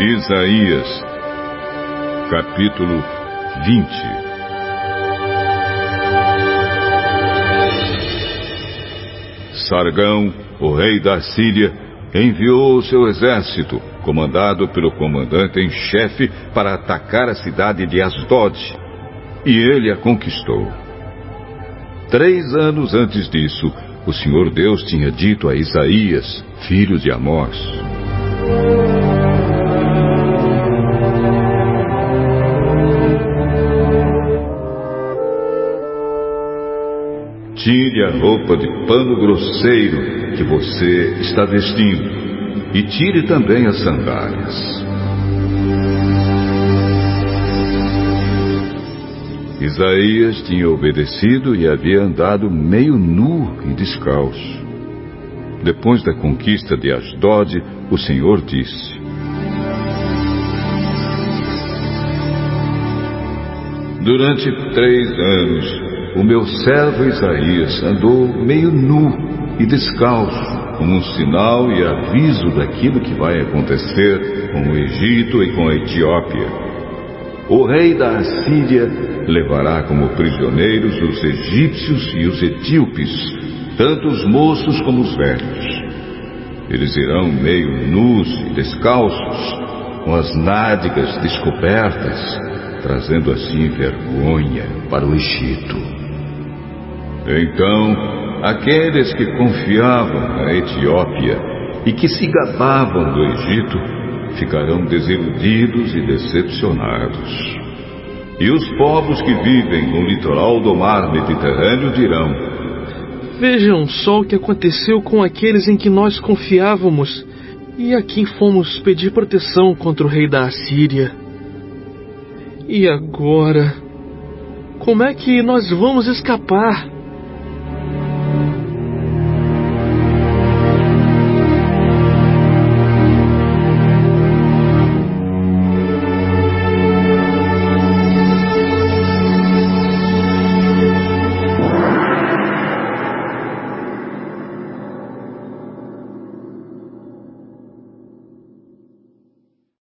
Isaías, capítulo 20 Sargão, o rei da Síria, enviou o seu exército, comandado pelo comandante em chefe, para atacar a cidade de Asdod. E ele a conquistou. Três anos antes disso, o Senhor Deus tinha dito a Isaías, filho de Amós: Tire a roupa de pano grosseiro que você está vestindo e tire também as sandálias. Isaías tinha obedecido e havia andado meio nu e descalço. Depois da conquista de Asdod, o Senhor disse: Durante três anos o meu servo Isaías andou meio nu e descalço, como um sinal e aviso daquilo que vai acontecer com o Egito e com a Etiópia. O rei da Assíria levará como prisioneiros os egípcios e os etíopes, tanto os moços como os velhos. Eles irão meio nus e descalços, com as nádegas descobertas, trazendo assim vergonha para o Egito. Então, aqueles que confiavam na Etiópia e que se gabavam do Egito ficarão desiludidos e decepcionados. E os povos que vivem no litoral do mar Mediterrâneo dirão: Vejam só o que aconteceu com aqueles em que nós confiávamos e a quem fomos pedir proteção contra o rei da Assíria. E agora? Como é que nós vamos escapar?